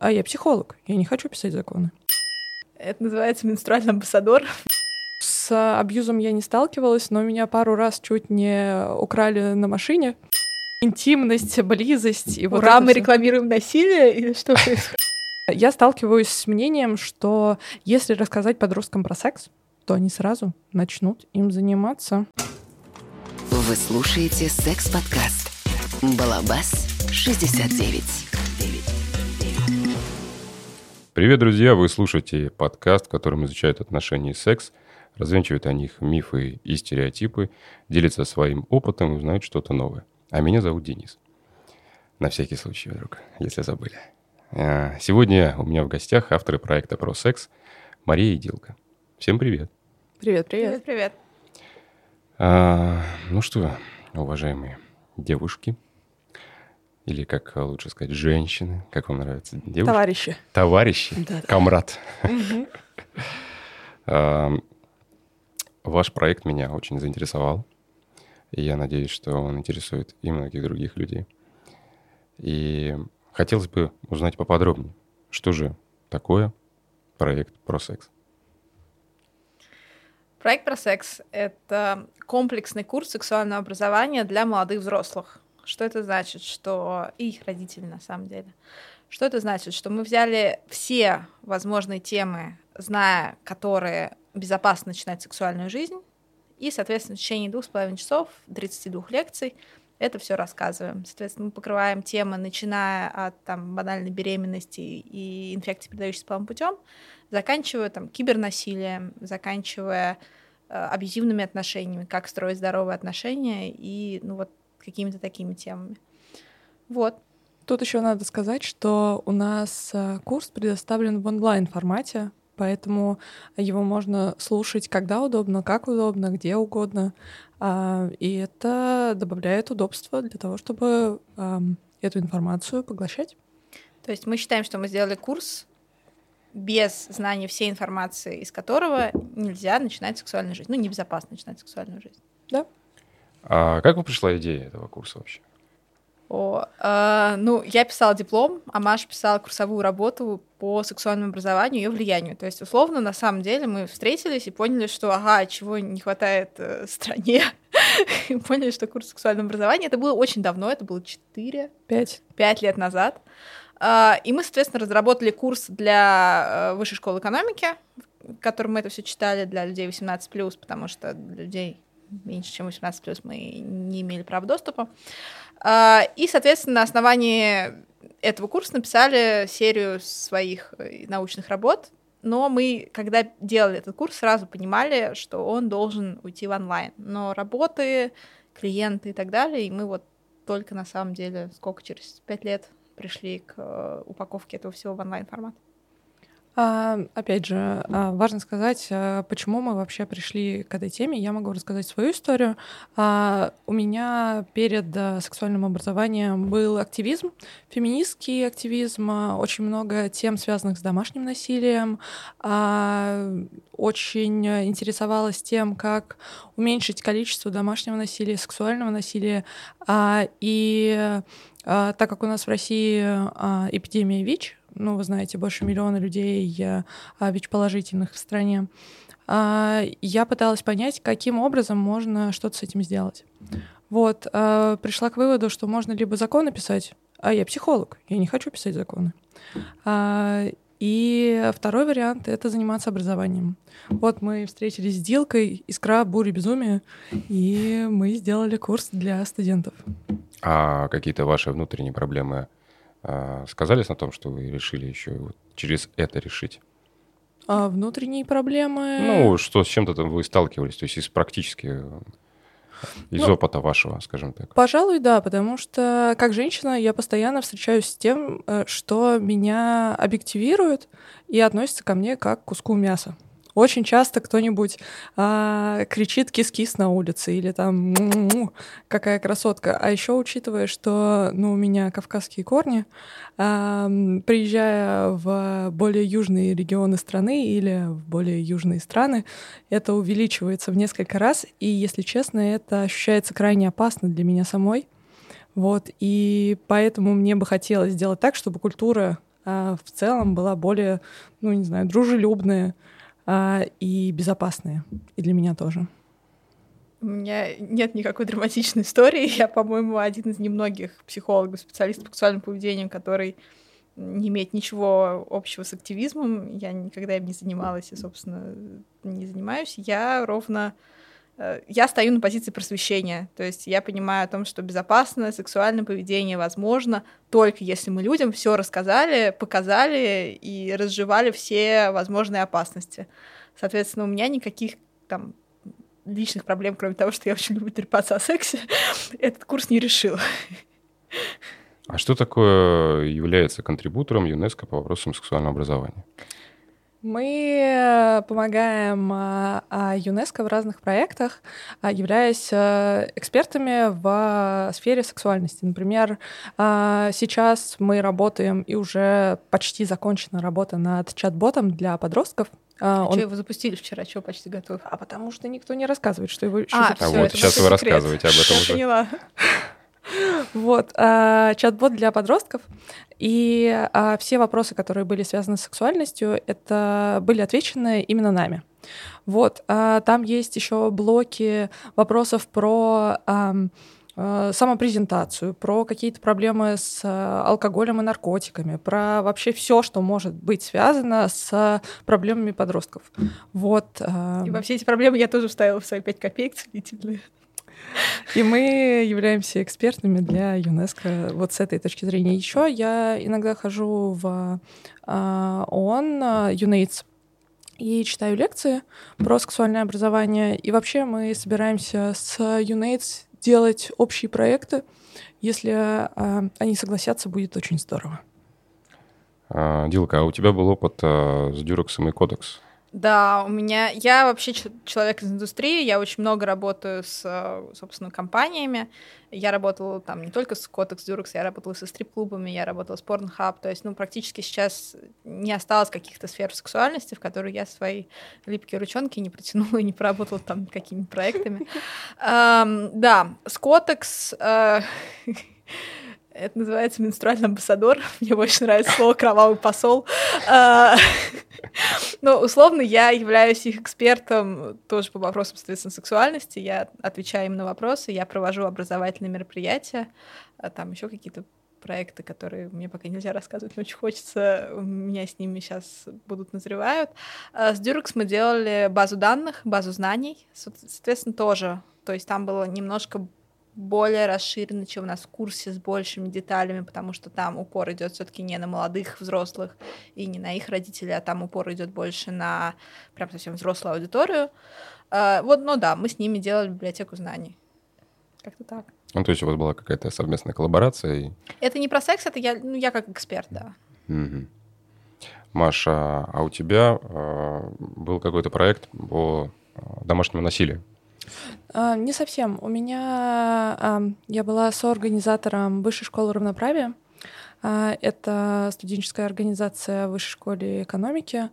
А я психолог, я не хочу писать законы. Это называется менструальный амбассадор. С абьюзом я не сталкивалась, но меня пару раз чуть не украли на машине. Интимность, близость. И вот Ура, мы всё. рекламируем насилие или что происходит? Я сталкиваюсь с мнением, что если рассказать подросткам про секс, то они сразу начнут им заниматься. Вы слушаете секс-подкаст «Балабас 69». Привет, друзья! Вы слушаете подкаст, в котором изучают отношения и секс, развенчивают о них мифы и стереотипы, делятся своим опытом и узнают что-то новое. А меня зовут Денис. На всякий случай, вдруг, если забыли. А, Сегодня у меня в гостях авторы проекта про секс Мария и Дилка. Всем привет! Привет, Привет, привет. А, ну что, уважаемые девушки, или как лучше сказать, женщины, как вам нравится? Девушки? Товарищи. Товарищи, Да-да. комрад. Ам, Ваш проект меня очень заинтересовал. И я надеюсь, что он интересует и многих других людей. И хотелось бы узнать поподробнее, что же такое проект про секс. Проект про секс — это комплексный курс сексуального образования для молодых взрослых. Что это значит? Что и их родителей, на самом деле. Что это значит? Что мы взяли все возможные темы, зная которые безопасно начинать сексуальную жизнь, и, соответственно, в течение двух с половиной часов, 32 лекций, это все рассказываем. Соответственно, мы покрываем темы, начиная от там, банальной беременности и инфекции, передающейся половым путем, заканчивая там, кибернасилием, заканчивая э, абьюзивными отношениями, как строить здоровые отношения и ну, вот какими-то такими темами. Вот. Тут еще надо сказать, что у нас э, курс предоставлен в онлайн формате, поэтому его можно слушать когда удобно, как удобно, где угодно. А, И это добавляет удобства для того, чтобы ам, эту информацию поглощать. То есть мы считаем, что мы сделали курс без знания всей информации, из которого нельзя начинать сексуальную жизнь. Ну, небезопасно начинать сексуальную жизнь. А как вы пришла идея этого курса вообще? О, э, ну, я писала диплом, а Маша писала курсовую работу по сексуальному образованию и ее влиянию. То есть, условно, на самом деле мы встретились и поняли, что, ага, чего не хватает э, стране. И поняли, что курс сексуального образования, это было очень давно, это было 4 Пять. пять лет назад. А, И мы, соответственно, разработали курс для э, высшей школы экономики, в котором мы это все читали для людей 18+, потому что для людей меньше, чем 18+, мы не имели права доступа. А, И, соответственно, на основании этого курса написали серию своих э, научных работ, но мы, когда делали этот курс, сразу понимали, что он должен уйти в онлайн. Но работы, клиенты и так далее, и мы вот только на самом деле, сколько, через пять лет пришли к э, упаковке этого всего в онлайн-формат. А, опять же, а, важно сказать, а, почему мы вообще пришли к этой теме. Я могу рассказать свою историю. А, У меня перед а, сексуальным образованием был активизм, феминистский активизм, а, очень много тем, связанных с домашним насилием. А, Очень интересовалась тем, как уменьшить количество домашнего насилия, сексуального насилия. А, И а, так как у нас в России а, эпидемия ВИЧ, ну, вы знаете, больше миллиона людей а, а, ВИЧ-положительных в стране, а, я пыталась понять, каким образом можно что-то с этим сделать. Вот, а, пришла к выводу, что можно либо законы писать, а я психолог, я не хочу писать законы. А, И второй вариант — это заниматься образованием. Вот мы встретились с Дилкой, «Искра, буря, безумие», и мы сделали курс для студентов. А какие-то ваши внутренние проблемы сказались на том, что вы решили еще вот через это решить? А внутренние проблемы... Ну, что с чем-то там вы сталкивались, то есть из практически, э, из Ну, опыта вашего, скажем так. Пожалуй, да, потому что как женщина я постоянно встречаюсь с тем, э, что меня объективирует и относится ко мне как к куску мяса. Очень часто кто-нибудь а, кричит кис-кис на улице или там «му-му-му, какая красотка. А еще учитывая, что ну, у меня кавказские корни, а, приезжая в более южные регионы страны или в более южные страны, это увеличивается в несколько раз, и, если честно, это ощущается крайне опасно для меня самой. Вот, и поэтому мне бы хотелось сделать так, чтобы культура а, в целом была более, ну, не знаю, дружелюбная а, и безопасная. И для меня тоже. У меня нет никакой драматичной истории. Я, по-моему, один из немногих психологов, специалистов по сексуальному поведению, который не имеет ничего общего с активизмом. Я никогда им не занималась и, собственно, не занимаюсь. Я ровно я стою на позиции просвещения. То есть я понимаю о том, что безопасное сексуальное поведение возможно только если мы людям все рассказали, показали и разжевали все возможные опасности. Соответственно, у меня никаких там личных проблем, кроме того, что я очень люблю трепаться о сексе, этот курс не решил. А что такое является контрибутором ЮНЕСКО по вопросам сексуального образования? Мы э, помогаем а, а, ЮНЕСКО в разных проектах, а, являясь э, экспертами в сфере сексуальности. Например, сейчас мы работаем и уже почти закончена работа над чат-ботом для подростков, а, он... Что его запустили вчера, что почти готов? А потому что никто не рассказывает, что его еще а, а вот сейчас вы рассказываете об этом уже. Поняла. Вот, а, чат-бот для подростков. И а, все вопросы, которые были связаны с сексуальностью, это были отвечены именно нами. Вот, а, там есть еще блоки вопросов про самопрезентацию, про какие-то проблемы с алкоголем и наркотиками, про вообще все, что может быть связано с проблемами подростков. Вот. И во все эти проблемы я тоже вставила в свои пять копеек целительные. И мы являемся экспертами для ЮНЕСКО вот с этой точки зрения. Еще я иногда хожу в а, ООН, ЮНЕЙЦ, и читаю лекции про сексуальное образование. И вообще мы собираемся с ЮНЕЙЦ делать общие проекты. Если а, они согласятся, будет очень здорово. А, Дилка, а у тебя был опыт а, с Дюрексом и Кодекс? Да, у меня... Я вообще человек из индустрии, я очень много работаю с, э, собственно, компаниями. Я работала там не только с Cotex Durex, я работала со стрип-клубами, я работала с Pornhub. То есть, ну, практически сейчас не осталось каких-то сфер сексуальности, в которые я свои липкие ручонки не протянула и не поработала там какими-то проектами. Да, с Cotex... Это называется менструальный амбассадор. Мне больше нравится слово кровавый посол. А, но условно я являюсь их экспертом тоже по вопросам, соответственно, сексуальности. Я отвечаю им на вопросы, я провожу образовательные мероприятия, а там еще какие-то проекты, которые мне пока нельзя рассказывать, но очень хочется, у меня с ними сейчас будут назревают. А с Durex мы делали базу данных, базу знаний, соответственно, тоже. То есть там было немножко более расширенно, чем у нас в курсе с большими деталями, потому что там упор идет все-таки не на молодых взрослых и не на их родителей, а там упор идет больше на прям совсем взрослую аудиторию. Uh, вот, ну да, мы с ними делали библиотеку знаний. Как-то так. Ну, то есть у вас была какая-то совместная коллаборация? И... Это не про секс, это я, ну, я как эксперт, да. Угу. Маша, а у тебя э, был какой-то проект по домашнему насилию? А, не совсем. У меня а, я была соорганизатором Высшей школы равноправия. А, это студенческая организация Высшей школе экономики,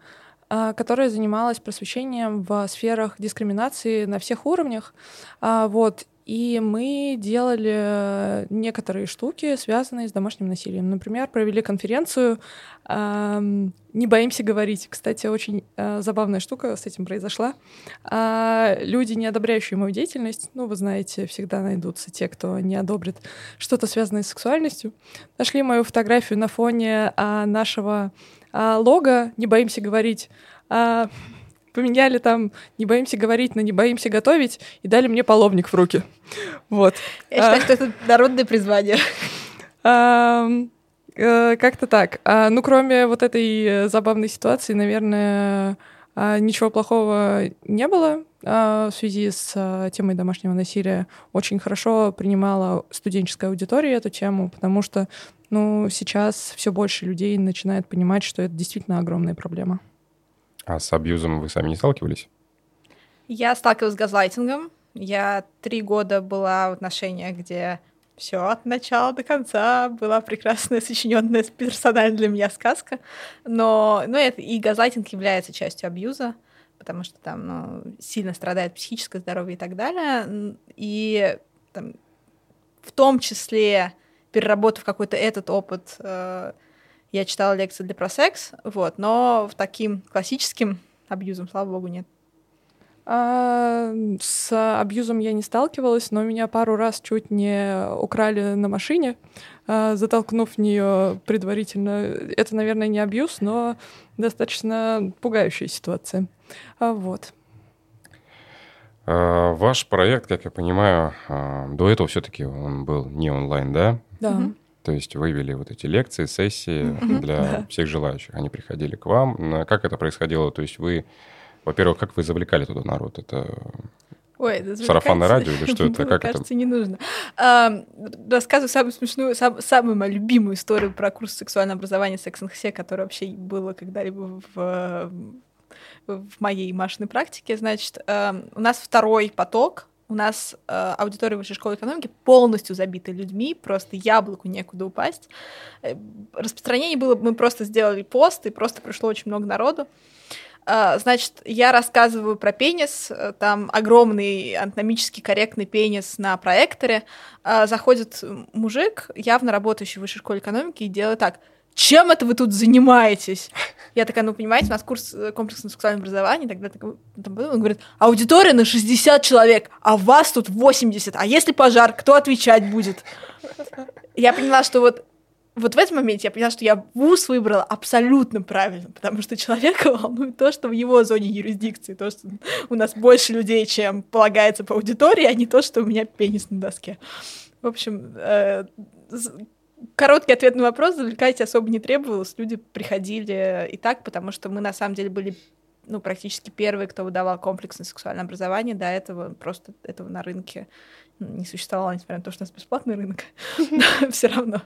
которая занималась просвещением в сферах дискриминации на всех уровнях. Вот. И мы делали некоторые штуки, связанные с домашним насилием. Например, провели конференцию «Не боимся говорить». Кстати, очень э, забавная штука с этим произошла. Э, люди, не одобряющие мою деятельность, ну, вы знаете, всегда найдутся те, кто не одобрит что-то связанное с сексуальностью, нашли мою фотографию на фоне э, нашего э, лога «Не боимся говорить». Э, поменяли там «не боимся говорить» на «не боимся готовить» и дали мне половник в руки. Вот. Я считаю, а, что это народное призвание. А, как-то так. А, ну, кроме вот этой забавной ситуации, наверное, а, ничего плохого не было в связи с а, темой домашнего насилия. Очень хорошо принимала студенческая аудитория эту тему, потому что ну, сейчас все больше людей начинает понимать, что это действительно огромная проблема. А с абьюзом вы сами не сталкивались? Я сталкивалась с газлайтингом. Я три года была в отношениях, где все от начала до конца была прекрасная, сочиненная персонально для меня сказка. Но, но это, и газлайтинг является частью абьюза, потому что там ну, сильно страдает психическое здоровье и так далее. И там, в том числе, переработав какой-то этот опыт, э, Я читала лекции для про секс, вот, но в таким классическим абьюзом, слава богу, нет. А, с абьюзом я не сталкивалась, но меня пару раз чуть не украли на машине, а, затолкнув в нее предварительно. Это, наверное, не абьюз, но достаточно пугающая ситуация. А, вот. А, ваш проект, как я понимаю, а, до этого все-таки он был не онлайн, да? Да. Мгм. То есть вы вели вот эти лекции, сессии для всех желающих. Они приходили к вам. Как это происходило? То есть вы, во-первых, как вы завлекали туда народ? Это Ой, это Сарафанное радио или что это? Как это? кажется, не нужно. А, рассказываю самую смешную, сам- самую мою любимую историю про курс сексуального образования and Все, которое вообще было когда-либо в, в моей Машиной практике. Значит, у нас второй поток, у нас а, аудитория высшей школы экономики полностью забита людьми, просто яблоку некуда упасть. Э, Распространение было, мы просто сделали пост, и просто пришло очень много народу. А, Значит, я рассказываю про пенис, э, там огромный анатомически корректный пенис на проекторе. Заходит мужик, явно работающий в высшей школе экономики, и делает так. Чем это вы тут занимаетесь? Я такая, ну, понимаете, у нас курс э, комплексного сексуального образования, тогда такой, он говорит, аудитория на 60 человек, а вас тут 80, а если пожар, кто отвечать будет? Я поняла, что вот вот в этом моменте я поняла, что я вуз выбрала абсолютно правильно, потому что человека волнует то, что в его зоне юрисдикции, то, что у нас больше людей, чем полагается по аудитории, а не то, что у меня пенис на доске. В общем, э, короткий ответ на вопрос, завлекать особо не требовалось, люди приходили и так, потому что мы на самом деле были ну, практически первые, кто выдавал комплексное сексуальное образование. До этого просто этого на рынке не существовало, несмотря на то, что у нас бесплатный рынок. Все равно.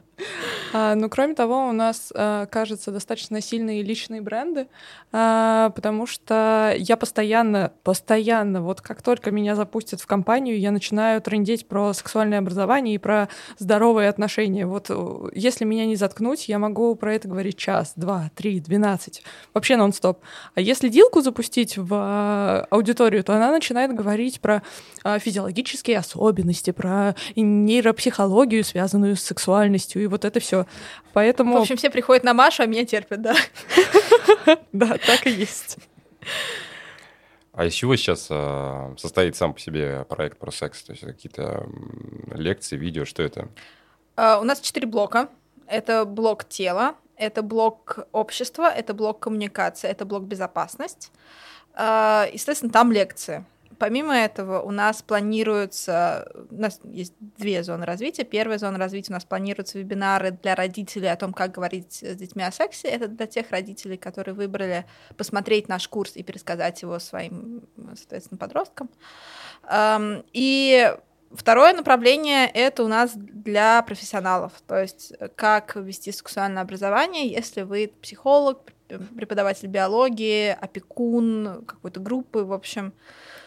А, ну, кроме того, у нас, а, кажется, достаточно сильные личные бренды, а, потому что я постоянно, постоянно, вот как только меня запустят в компанию, я начинаю трендеть про сексуальное образование и про здоровые отношения. Вот э, если меня не заткнуть, я могу про это говорить час, два, три, двенадцать, вообще нон-стоп. А если Дилку запустить в аудиторию, то она начинает говорить про физиологические особенности, про нейропсихологию, связанную с сексуальностью, и вот это все. Поэтому, В общем, все приходят на Машу, а меня терпят, да. да, так и есть. А из чего сейчас а, состоит сам по себе проект про секс? То есть какие-то лекции, видео, что это? А, У нас четыре блока. Это блок тела, это блок общества, это блок коммуникации, это блок безопасность. А, Естественно, там лекции. Помимо этого, у нас планируется, у нас есть две зоны развития. Первая зона развития у нас планируются вебинары для родителей о том, как говорить с детьми о сексе. Это для тех родителей, которые выбрали посмотреть наш курс и пересказать его своим, соответственно, подросткам. Ам, И Второе направление — это у нас для профессионалов, то есть э, как вести сексуальное образование, если вы психолог, преподаватель биологии, опекун какой-то группы, в общем,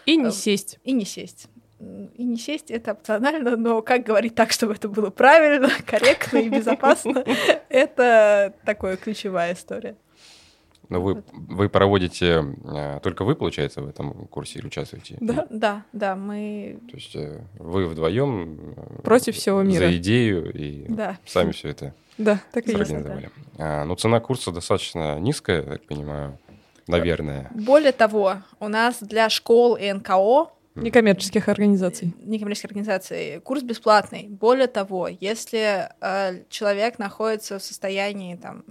И не Э, сесть. и не сесть. И не сесть — это опционально, но как говорить так, чтобы это было правильно, корректно и безопасно, это такая ключевая история. Ну, вы, вы проводите, а, только вы, получается, в этом курсе или участвуете? Да. Да, да, мы... То есть э, вы вдвоем Против всего мира. за идею и Да. сами все это Да, так и есть. организовали. А, ну, цена курса достаточно низкая, я так понимаю, наверное. Более того, у нас для школ и НКО Некоммерческих организаций. некоммерческих организаций курс бесплатный. Более того, если э, человек находится в состоянии там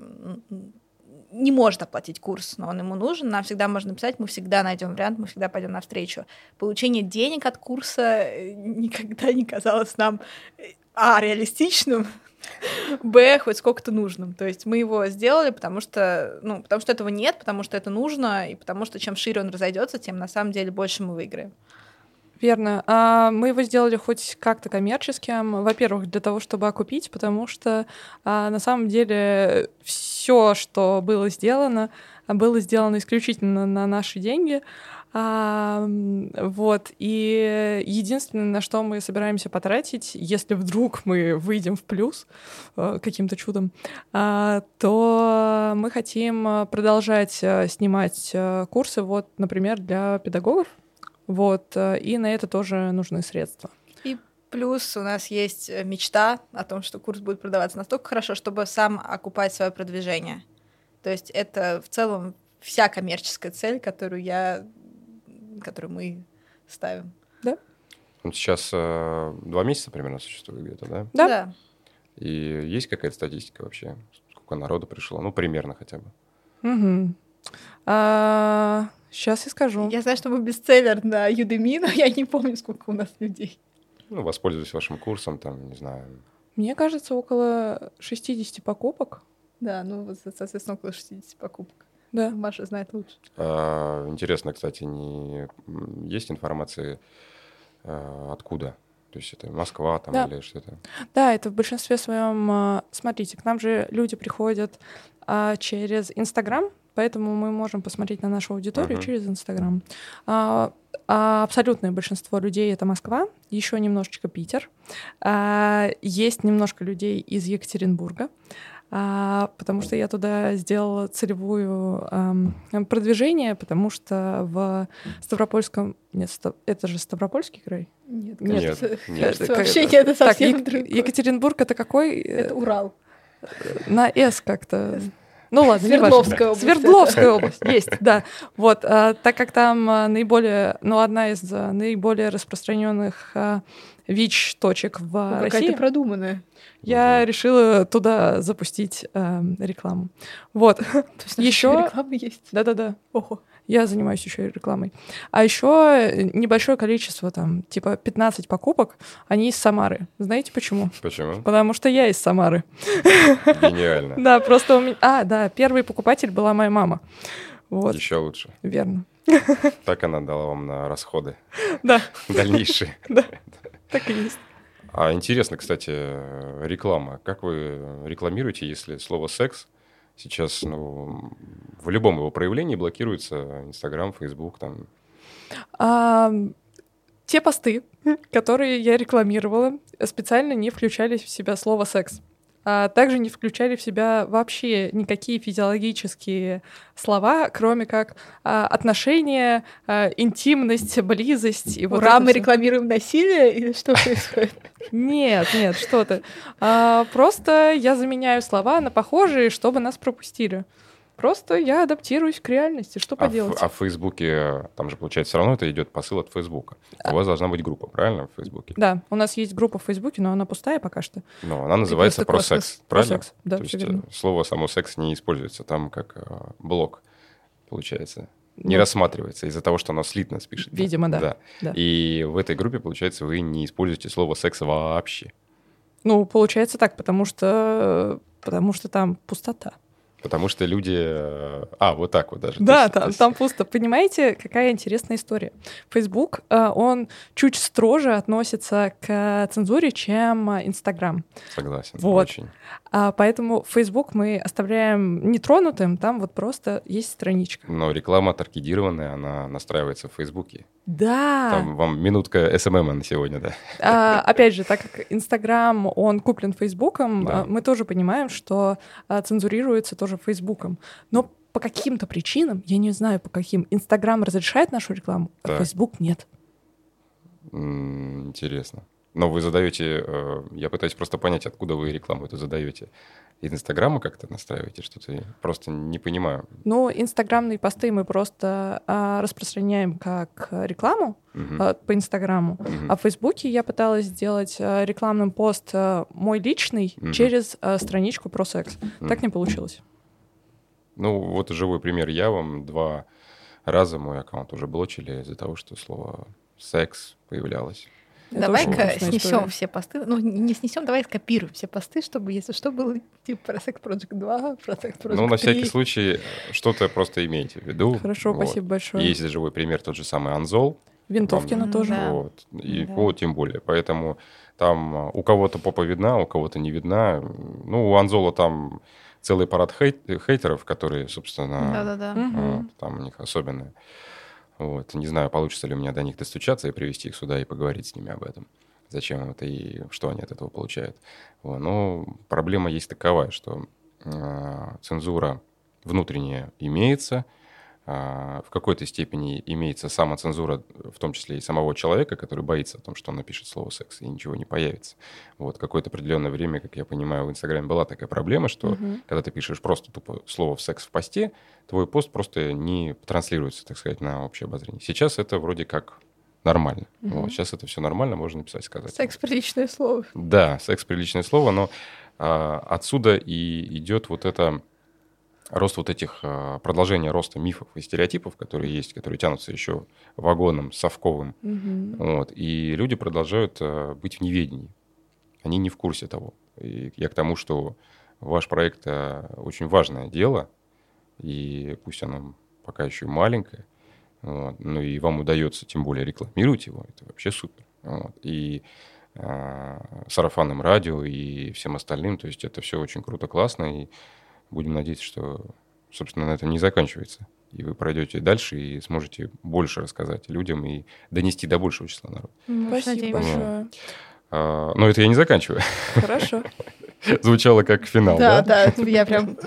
не может оплатить курс, но он ему нужен, нам всегда можно написать, мы всегда найдем вариант, мы всегда пойдем навстречу. Получение денег от курса э, никогда не казалось нам э, а реалистичным, б хоть сколько-то нужным. То есть мы его сделали, потому что, ну, потому что этого нет, потому что это нужно, и потому что чем шире он разойдется, тем на самом деле больше мы выиграем. Верно. А мы его сделали хоть как-то коммерческим. Во-первых, для того, чтобы окупить, потому что а, на самом деле все, что было сделано, было сделано исключительно на наши деньги. А, вот. И единственное, на что мы собираемся потратить, если вдруг мы выйдем в плюс э, каким-то чудом, а, то мы хотим э, продолжать э, снимать курсы, вот, например, для педагогов. Вот, и на это тоже нужны средства. И Плюс у нас есть мечта о том, что курс будет продаваться настолько хорошо, чтобы сам окупать свое продвижение. То есть это в целом вся коммерческая цель, которую я, которую мы ставим. Да. Ну, сейчас э, два месяца примерно существует где-то, да? Да. да. И есть какая-то статистика вообще? Сколько народу пришло? Ну, примерно хотя бы. Угу. А, сейчас я скажу. Я знаю, что мы бестселлер на Udemy, но я не помню, сколько у нас людей. Ну, воспользуюсь вашим курсом, там, не знаю. Мне кажется, около 60 покупок. Да, ну, соответственно, около 60 покупок. Да. Маша знает лучше. А, интересно, кстати, не есть информации а, откуда? То есть это Москва там Да. или что-то? Да, это в большинстве своем. а, Смотрите, к нам же люди приходят а, через Инстаграм, поэтому мы можем посмотреть на нашу аудиторию Мгм. через Инстаграм. А, а абсолютное большинство людей это Москва, еще немножечко Питер. А, есть немножко людей из Екатеринбурга. А, потому что я туда сделала целевую ам, продвижение, потому что в Ставропольском... Нет, Ста- это же Ставропольский край? Нет, Нет, кажется, нет. кажется, Это вообще нет, это Так, совсем Ек- другое. Екатеринбург это какой? Это Урал. На «С» как-то. Ну ладно, не Свердловская область. Свердловская область, есть, да. Вот, а, так как там а, наиболее, ну, одна из а, наиболее распространенных а, ВИЧ-точек в Ну, Какая-то России, продуманная. я решила туда запустить а, рекламу. Вот, То есть Ещё- реклама есть. да-да-да. Ого. Я занимаюсь еще и рекламой. А еще небольшое количество, там, типа 15 покупок, они из Самары. Знаете почему? Почему? Потому что я из Самары. Гениально. Да, просто у меня... А, да, первый покупатель была моя мама. Вот, Еще лучше. верно. Так она дала вам на расходы Да, дальнейшие. Так и есть. А интересно, кстати, реклама. Как вы рекламируете, если слово «секс» сейчас ну, в любом его проявлении блокируется Инстаграм, Фейсбук, там, А, те посты, которые я рекламировала, специально не включали в себя слово «секс». А также не включали в себя вообще никакие физиологические слова, кроме как а, отношения, а, интимность, близость и вот Ура, это мы всё. рекламируем насилие или что происходит? Нет, нет, что ты. А, просто я заменяю слова на похожие, чтобы нас пропустили. Просто я адаптируюсь к реальности. Что а, в, поделать? а в Фейсбуке, там же, получается, все равно это идет посыл от Фейсбука. У вас должна быть группа, правильно, в Фейсбуке? Да, у нас есть группа в Фейсбуке, но она пустая пока что. Но она называется про секс, Про правильно? секс, да, То есть верно. э, слово само секс не используется там как э, блок, получается. Не Ну, рассматривается из-за того, что оно слитно спишет. Видимо, да. Да. И в этой группе, получается, вы не используете слово секс вообще. Ну, получается так, потому что потому что там пустота. Потому что люди... э, А, вот так вот даже. Да, есть- там, есть- там пусто. Понимаете, какая интересная история? Facebook, э, он чуть строже относится к цензуре, чем Инстаграм. Согласен. Вот. Очень. А поэтому Facebook мы оставляем нетронутым, там вот просто есть страничка. Но реклама таргетированная, она настраивается в Фейсбуке. Да. Там вам минутка SMM на сегодня, да. А, опять же, так как Инстаграм, он куплен Фейсбуком, Да. мы тоже понимаем, что а, цензурируется тоже Фейсбуком. Но по каким-то причинам, я не знаю по каким, Инстаграм разрешает нашу рекламу, а Так. Фейсбук нет. Интересно. Но вы задаете, э, я пытаюсь просто понять, откуда вы рекламу эту задаете. Из Инстаграма как-то настраиваете что-то? Я Просто не понимаю. Ну, инстаграмные посты мы просто а, распространяем как рекламу а, по Инстаграму. Мгм. А в Фейсбуке я пыталась сделать а, рекламным пост а, мой личный Мгм. через страничку про секс. Мгм. Так не получилось. Ну, вот живой пример. Я вам два раза мой аккаунт уже блочили из-за того, что слово «секс» появлялось. Давай-ка снесем история. все посты. Ну, не не снесем, давай скопируем все посты, чтобы, если что, было типа про Sex Project 2, про Sex Project Ну, на 3. всякий случай, э, что-то просто имейте в виду. Хорошо, Вот. спасибо большое. Есть живой пример, тот же самый Анзол. Винтовкина Вам- тоже. Да. Вот. И Да. вот тем более. Поэтому там а, у кого-то попа видна, у кого-то не видна. Ну, у Анзола там целый парад хейт- хейтеров, которые, собственно, Да-да-да. Вот, там у них особенные. Вот. Не знаю, получится ли у меня до них достучаться и привести их сюда и поговорить с ними об этом. Зачем это и что они от этого получают. Вот. Но проблема есть таковая, что э, цензура внутренняя имеется, а, в какой-то степени имеется самоцензура, в том числе и самого человека, который боится о том, что он напишет слово «секс», и ничего не появится. Вот какое-то определенное время, как я понимаю, в Инстаграме была такая проблема, что угу. когда ты пишешь просто тупо слово «секс» в посте, твой пост просто не транслируется, так сказать, на общее обозрение. Сейчас это вроде как нормально. Угу. Вот, сейчас это все нормально, можно написать, сказать. Секс приличное слово. Да, секс приличное слово, но а, отсюда и идет вот это рост вот этих а, продолжения роста мифов и стереотипов, которые есть, которые тянутся еще вагоном, совковым. Угу. Вот, и люди продолжают а, быть в неведении. Они не в курсе того. И я к тому, что ваш проект а, очень важное дело, и пусть оно пока еще маленькое, вот. Ну и вам удается тем более рекламировать его, это вообще супер. Вот. И э, сарафанным радио и всем остальным, то есть это все очень круто, классно, и будем надеяться, что, собственно, на этом не заканчивается. И вы пройдете дальше и сможете больше рассказать людям и донести до большего числа народа. Спасибо большое. А, но это я не заканчиваю. Хорошо. Звучало как финал, да? Да, да, я прям...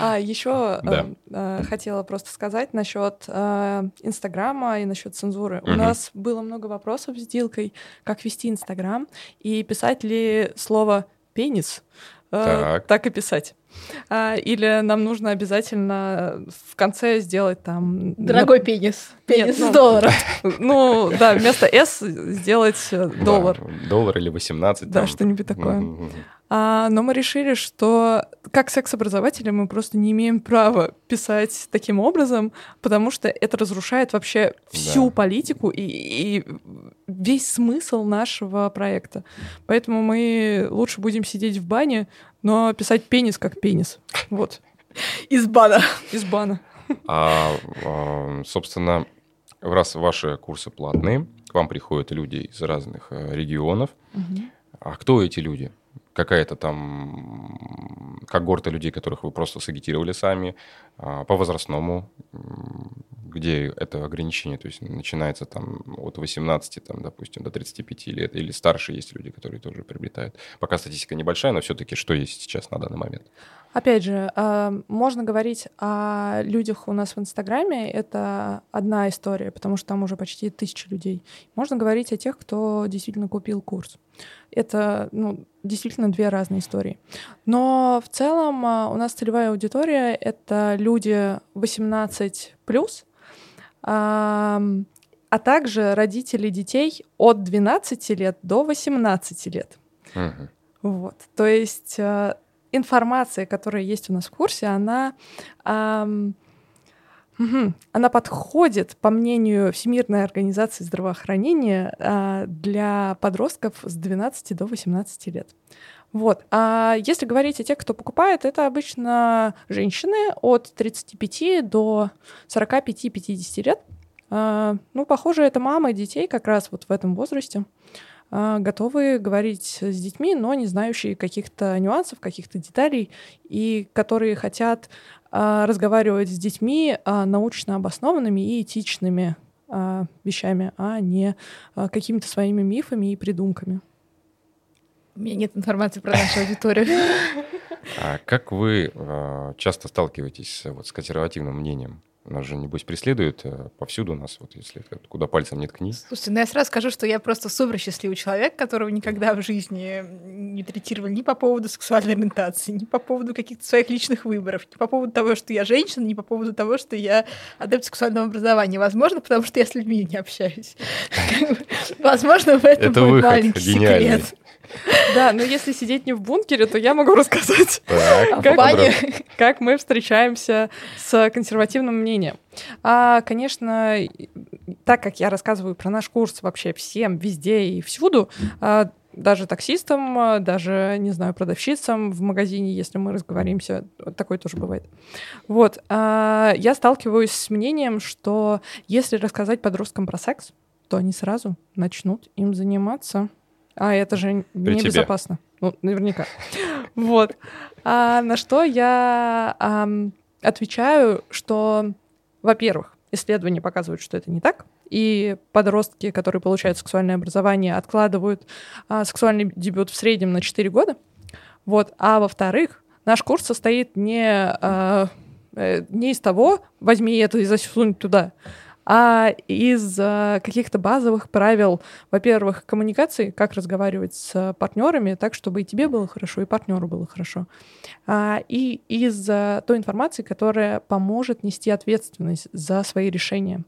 А, еще да. э, хотела просто сказать насчет э, Инстаграма и насчет цензуры. Угу. У нас было много вопросов с Дилкой, как вести Инстаграм и писать ли слово «пенис», э, так. так и писать. А, или нам нужно обязательно в конце сделать там... Дорогой пенис. Пенис Нет, ну, доллара. Ну, да, вместо S сделать доллар. Да, доллар или 18. Да, что-нибудь такое. А, но мы решили, что как секс-образователи мы просто не имеем права писать таким образом, потому что это разрушает вообще всю да. политику и, и весь смысл нашего проекта. Поэтому мы лучше будем сидеть в бане, но писать пенис как пенис. Вот. Из бана. Из бана. А, а, собственно, раз ваши курсы платные, к вам приходят люди из разных э, регионов. Угу. А кто эти люди? Какая-то там когорта людей, которых вы просто сагитировали сами, а, по возрастному, где это ограничение, то есть начинается там от 18, там, допустим, до 35 лет, или старше есть люди, которые тоже приобретают. Пока статистика небольшая, но все-таки что есть сейчас на данный момент? Опять же, а, можно говорить о людях у нас в Инстаграме, это одна история, потому что там уже почти тысяча людей. Можно говорить о тех, кто действительно купил курс. Это ну, действительно две разные истории. Но в целом а, у нас целевая аудитория — это люди 18+, а, а также родители детей от 12 лет до 18 лет. Угу. Вот. То есть а, информация, которая есть у нас в курсе, она... Угу. Она подходит, по мнению Всемирной организации здравоохранения, а, для подростков с 12 до 18 лет. Вот. А если говорить о тех, кто покупает, это обычно женщины от 35 до 45-50 лет. А, ну, похоже, это мамы детей как раз вот в этом возрасте. А, готовы говорить с детьми, но не знающие каких-то нюансов, каких-то деталей, и которые хотят разговаривать с детьми а, научно обоснованными и этичными вещами, а не какими-то своими мифами и придумками. У меня нет информации про нашу аудиторию. А как вы часто сталкиваетесь вот, с консервативным мнением? Нас же, небось, преследуют э, повсюду нас, вот если куда пальцем не ткни. Слушайте, ну я сразу скажу, что я просто супер счастливый человек, которого никогда в жизни не третировали ни по поводу сексуальной ориентации, ни по поводу каких-то своих личных выборов, ни по поводу того, что я женщина, ни по поводу того, что я адепт сексуального образования. Возможно, потому что я с людьми не общаюсь. Возможно, в этом мой маленький секрет. Да, но если сидеть не в бункере, то я могу рассказать, как, мы встречаемся с консервативным мнением. А, конечно, так как я рассказываю про наш курс вообще всем, везде и всюду, а, даже таксистам, даже, не знаю, продавщицам в магазине, если мы разговоримся, такое тоже бывает. Вот, а, я сталкиваюсь с мнением, что если рассказать подросткам про секс, то они сразу начнут им заниматься. А это же небезопасно. Ну, наверняка. Вот. А на что я а, отвечаю, что, во-первых, исследования показывают, что это не так. И подростки, которые получают сексуальное образование, откладывают а, сексуальный дебют в среднем на 4 года. Вот. А во-вторых, наш курс состоит не а, э, не из того, возьми это и засунь туда, а из э, каких-то базовых правил, во-первых, коммуникации, как разговаривать с партнерами так, чтобы и тебе было хорошо, и партнеру было хорошо, а, и из э, той информации, которая поможет нести ответственность за свои решения.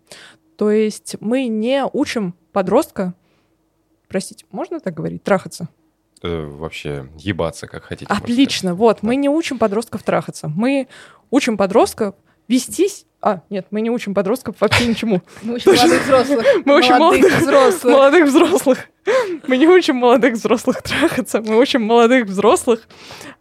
То есть мы не учим подростка, простите, можно так говорить, трахаться? Э, вообще ебаться, как хотите. Отлично, вот, да. мы не учим подростков трахаться, мы учим подростков вестись а, нет, мы не учим подростков вообще ничему. Мы учим молодых взрослых. Мы учим молодых взрослых. Молодых взрослых. Мы не учим молодых взрослых трахаться, мы учим молодых взрослых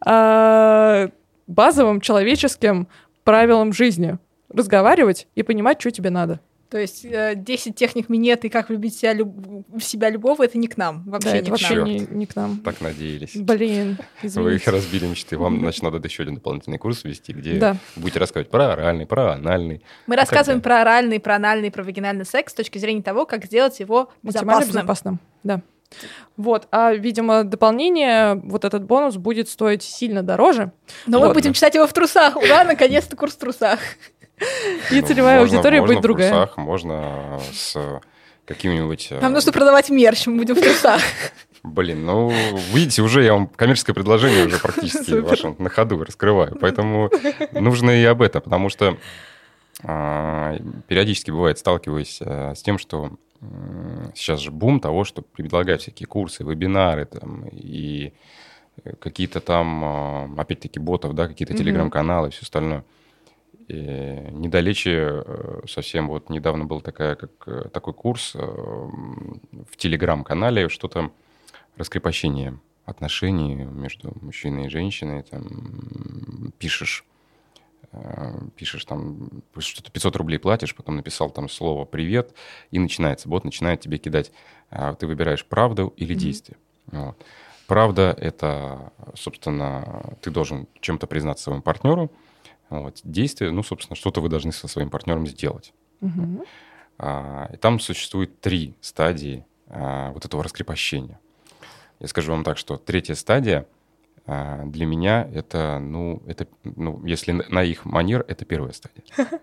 а, базовым человеческим правилам жизни. Разговаривать и понимать, что тебе надо. То есть э, 10 техник минет и как влюбить себя, люб... себя любого, это не к нам. Вообще да, не это вообще нам. Не, не к нам. Так надеялись. Блин, извините. Вы их разбили мечты. Вам, значит, надо еще один дополнительный курс вести, где да. будете рассказывать про оральный, про анальный. Мы а рассказываем про оральный, про анальный, про вагинальный секс с точки зрения того, как сделать его безопасным. безопасным. Да. Вот, а, видимо, дополнение, вот этот бонус будет стоить сильно дороже. Но вот. мы будем читать его в трусах. Ура, наконец-то курс в трусах. И целевая аудитория будет другая. Можно с каким-нибудь... Э, Нам нужно продавать мерч, мы будем в трусах. Блин, ну, видите, уже я вам коммерческое предложение уже практически ваше на ходу раскрываю. Поэтому нужно и об этом, потому что э, периодически бывает, сталкиваюсь э, с тем, что сейчас же бум того, что предлагают всякие курсы, вебинары там, и какие-то там, э, опять-таки, ботов, да, какие-то телеграм-каналы и все остальное. Недалече э, совсем вот недавно был такая, как, э, такой курс э, в телеграм-канале, что-то раскрепощение отношений между мужчиной и женщиной. Там пишешь, пишешь там, что-то 500 рублей платишь, потом написал там слово «привет», и начинается. Бот начинает тебе кидать. А ты выбираешь правду или действие. Mm-hmm. Вот. Правда — это, собственно, ты должен чем-то признаться своему партнеру, вот. Действие, ну, собственно, что-то вы должны со своим партнером сделать. Угу. А, и там существует три стадии а, вот этого раскрепощения. Я скажу вам так, что третья стадия а, для меня это, ну, это, ну, если на их манер, это первая стадия.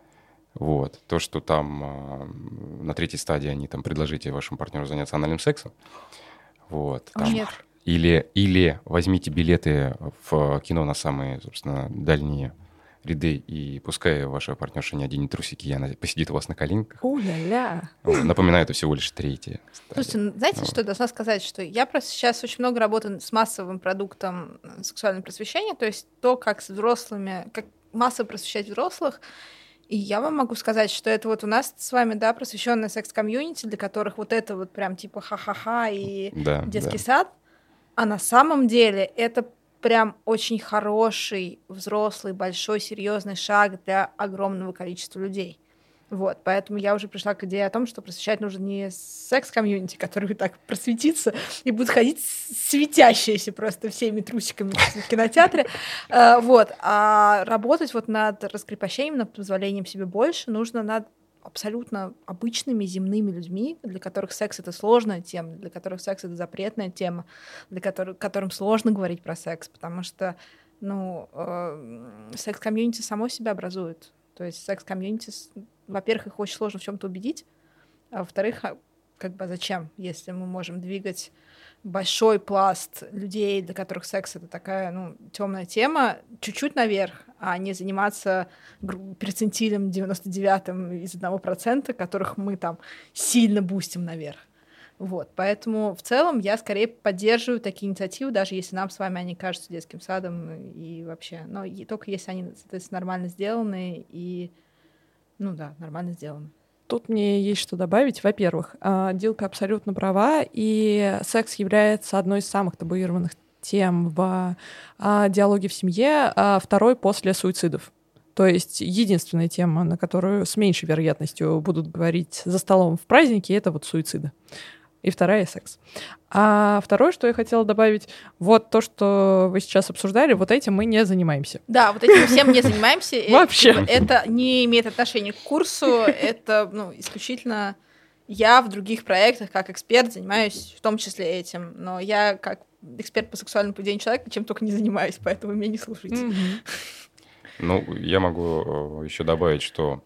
Вот. То, что там а, на третьей стадии они там предложите вашему партнеру заняться анальным сексом. Вот. Там, Нет. Или, или возьмите билеты в кино на самые, собственно, дальние ряды, и пускай ваша партнерша не оденет трусики, и она посидит у вас на коленках. У-ля-ля. Напоминаю, это всего лишь третье. Слушайте, ну, знаете, вот. что я должна сказать? Что я просто сейчас очень много работаю с массовым продуктом сексуального просвещения, то есть то, как с взрослыми, как массово просвещать взрослых, и я вам могу сказать, что это вот у нас с вами, да, просвещенная секс-комьюнити, для которых вот это вот прям типа ха-ха-ха и да, детский да. сад, а на самом деле это прям очень хороший, взрослый, большой, серьезный шаг для огромного количества людей. Вот, поэтому я уже пришла к идее о том, что просвещать нужно не секс-комьюнити, который так просветится и будет ходить светящиеся просто всеми трусиками в кинотеатре, э, вот, а работать вот над раскрепощением, над позволением себе больше нужно над абсолютно обычными земными людьми, для которых секс это сложная тема, для которых секс это запретная тема, для которых, которым сложно говорить про секс, потому что, ну, э, секс-комьюнити само себя образует. То есть секс-комьюнити, во-первых, их очень сложно в чем-то убедить, а во-вторых, а, как бы зачем, если мы можем двигать большой пласт людей, для которых секс это такая ну, темная тема, чуть-чуть наверх, а не заниматься перцентилем 99-м из одного процента, которых мы там сильно бустим наверх. Вот, поэтому в целом я скорее поддерживаю такие инициативы, даже если нам с вами они кажутся детским садом и вообще, но и только если они, соответственно, нормально сделаны и, ну да, нормально сделаны. Тут мне есть что добавить. Во-первых, а, Дилка абсолютно права, и секс является одной из самых табуированных тем в а, диалоге в семье, а второй после суицидов. То есть единственная тема, на которую с меньшей вероятностью будут говорить за столом в празднике, это вот суициды и вторая — секс. А второе, что я хотела добавить, вот то, что вы сейчас обсуждали, вот этим мы не занимаемся. Да, вот этим всем не занимаемся. Вообще. Это не имеет отношения к курсу, это ну, исключительно я в других проектах как эксперт занимаюсь в том числе этим, но я как эксперт по сексуальному поведению человека чем только не занимаюсь, поэтому меня не слушайте. Ну, я могу еще добавить, что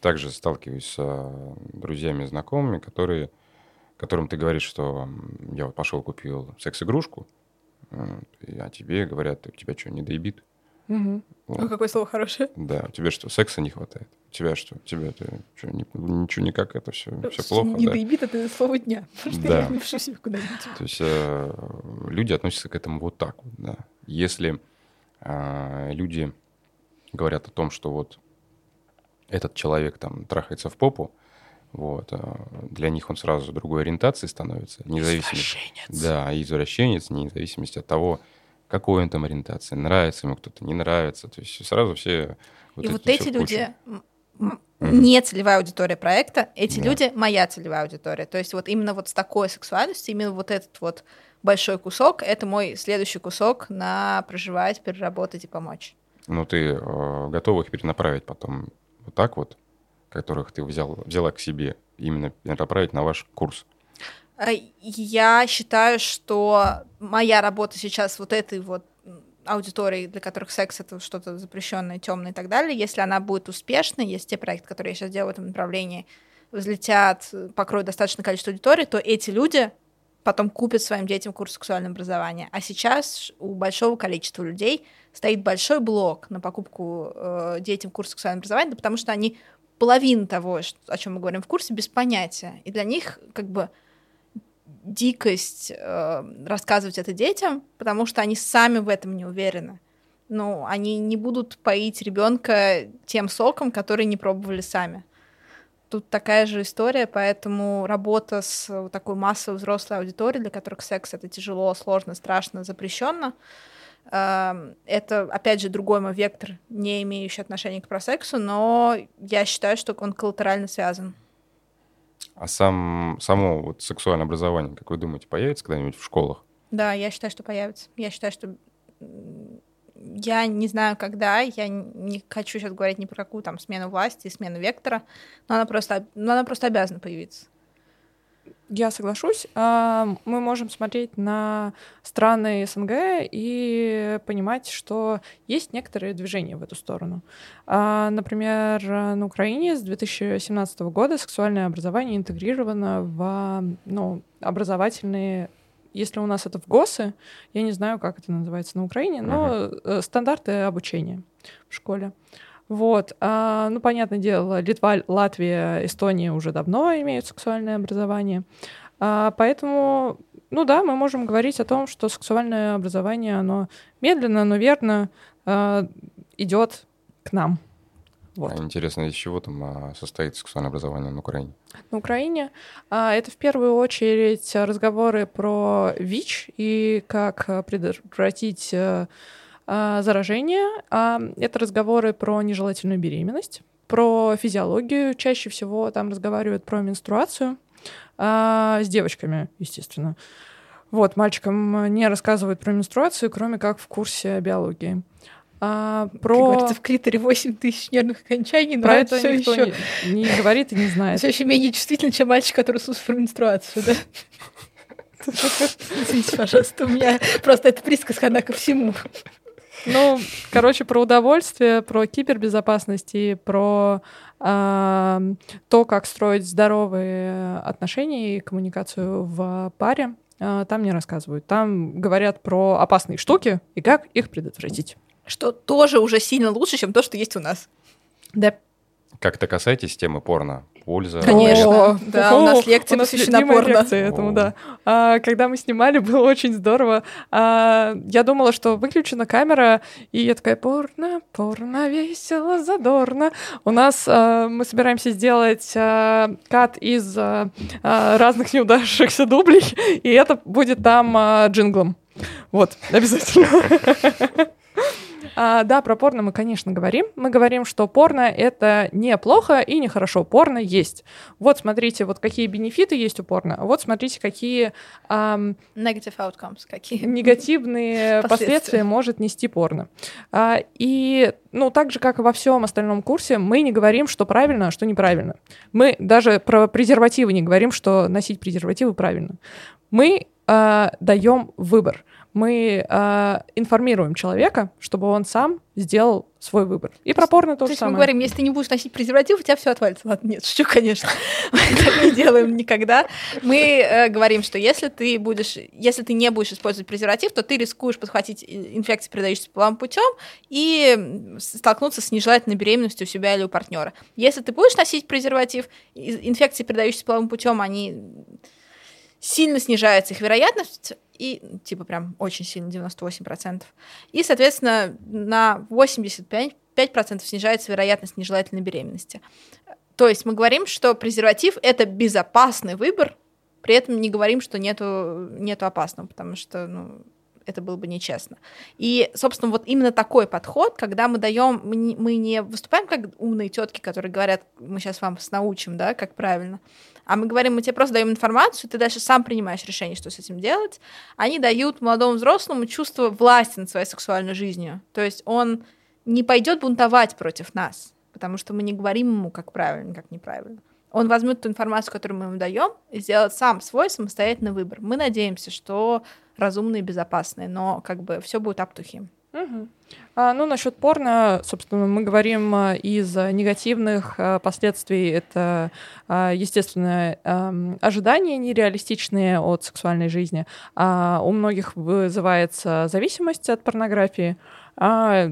также сталкиваюсь с э, друзьями и знакомыми, которые, которым ты говоришь, что я вот пошел купил секс-игрушку, а тебе говорят, у тебя что, не доебит? Угу. Вот. Ну, какое слово хорошее. Да, у тебя что, секса не хватает? У тебя что? У тебя это что, не, ничего никак, это все, все плохо? Не да? доебит, это слово дня. Да. То есть э, люди относятся к этому вот так вот, да. Если э, люди говорят о том, что вот этот человек там трахается в попу, вот, а для них он сразу другой ориентации становится. Независимо, извращенец. Да, извращенец, вне зависимости от того, какой он там ориентации, нравится ему кто-то, не нравится. То есть сразу все... Вот И вот эти люди не целевая аудитория проекта, эти да. люди моя целевая аудитория. То есть вот именно вот с такой сексуальностью, именно вот этот вот большой кусок, это мой следующий кусок на проживать, переработать и помочь. Ну, ты э, готова их перенаправить потом вот так вот, которых ты взял, взяла к себе, именно направить на ваш курс? Э, я считаю, что моя работа сейчас вот этой вот аудитории, для которых секс это что-то запрещенное, темное и так далее, если она будет успешной, если те проекты, которые я сейчас делаю в этом направлении, взлетят, покроют достаточное количество аудитории, то эти люди потом купят своим детям курс сексуального образования. А сейчас у большого количества людей стоит большой блок на покупку э, детям курса сексуального образования, потому что они половину того, о чем мы говорим в курсе, без понятия. И для них как бы дикость э, рассказывать это детям, потому что они сами в этом не уверены. Ну, они не будут поить ребенка тем соком, который не пробовали сами. Тут такая же история, поэтому работа с такой массовой взрослой аудиторией, для которых секс это тяжело, сложно, страшно, запрещенно, эм, это, опять же, другой мой вектор, не имеющий отношения к просексу, но я считаю, что он коллатерально связан. А сам, само вот сексуальное образование, как вы думаете, появится когда-нибудь в школах? Да, я считаю, что появится. Я считаю, что я не знаю, когда, я не хочу сейчас говорить ни про какую там смену власти, смену вектора, но она просто, но она просто обязана появиться. Я соглашусь. А, мы можем смотреть на страны СНГ и понимать, что есть некоторые движения в эту сторону. А, например, на Украине с 2017 года сексуальное образование интегрировано в ну, образовательные если у нас это в ГОСы, я не знаю, как это называется на Украине, но uh-huh. стандарты обучения в школе. Вот. А, ну, понятное дело, Литва, Латвия, Эстония уже давно имеют сексуальное образование. А, поэтому, ну да, мы можем говорить о том, что сексуальное образование, оно медленно, но верно а, идет к нам. Вот. А интересно, из чего там а, состоит сексуальное образование на Украине? На Украине а, это в первую очередь разговоры про ВИЧ и как предотвратить а, заражение. А, это разговоры про нежелательную беременность, про физиологию. Чаще всего там разговаривают про менструацию а, с девочками, естественно. Вот, мальчикам не рассказывают про менструацию, кроме как в курсе биологии. А, про... Как говорится, в клиторе 8 тысяч нервных окончаний, но про это, никто еще... не, не говорит и не знает. Все еще менее чувствительно, чем мальчик, который слушает про менструацию, да? Извините, пожалуйста, у меня просто это присказка, она ко всему. Ну, короче, про удовольствие, про кибербезопасность и про э, то, как строить здоровые отношения и коммуникацию в паре, э, там не рассказывают. Там говорят про опасные штуки и как их предотвратить что тоже уже сильно лучше, чем то, что есть у нас. Да. Как-то касаетесь темы порно? Польза? Конечно, да, о, у нас лекция посвящена порно. лекция этому, да. А, когда мы снимали, было очень здорово. А, я думала, что выключена камера, и я такая, порно, порно, весело, задорно. У нас а, мы собираемся сделать а, кат из а, а разных неудавшихся дублей, и это будет там а, джинглом. Вот, обязательно. А, да, про порно мы, конечно, говорим. Мы говорим, что порно — это не плохо и не хорошо. Порно есть. Вот смотрите, вот какие бенефиты есть у порно. Вот смотрите, какие... Um, Negative outcomes. Какие? Негативные последствия может нести порно. А, и, ну, так же, как и во всем остальном курсе, мы не говорим, что правильно, а что неправильно. Мы даже про презервативы не говорим, что носить презервативы правильно. Мы э, даем выбор мы э, информируем человека, чтобы он сам сделал свой выбор. И про порно то, то же есть самое. мы говорим, если ты не будешь носить презерватив, у тебя все отвалится. Ладно, нет, шучу, конечно. Мы так не делаем никогда. Мы э, говорим, что если ты будешь, если ты не будешь использовать презерватив, то ты рискуешь подхватить инфекции, передающиеся половым путем, и столкнуться с нежелательной беременностью у себя или у партнера. Если ты будешь носить презерватив, инфекции, передающиеся половым путем, они сильно снижается их вероятность, и типа прям очень сильно, 98%. И, соответственно, на 85% 5% снижается вероятность нежелательной беременности. То есть мы говорим, что презерватив — это безопасный выбор, при этом не говорим, что нету, нету опасного, потому что ну, это было бы нечестно. И, собственно, вот именно такой подход, когда мы даем, мы не выступаем как умные тетки, которые говорят, мы сейчас вам научим, да, как правильно, а мы говорим, мы тебе просто даем информацию, ты дальше сам принимаешь решение, что с этим делать. Они дают молодому взрослому чувство власти над своей сексуальной жизнью. То есть он не пойдет бунтовать против нас, потому что мы не говорим ему, как правильно, как неправильно. Он возьмет ту информацию, которую мы ему даем, и сделает сам свой самостоятельный выбор. Мы надеемся, что разумный и безопасный, но как бы все будет аптухи. Угу. А, ну, насчет порно, собственно, мы говорим а, из негативных а, последствий. Это, а, естественно, ожидания нереалистичные от сексуальной жизни. А у многих вызывается зависимость от порнографии а,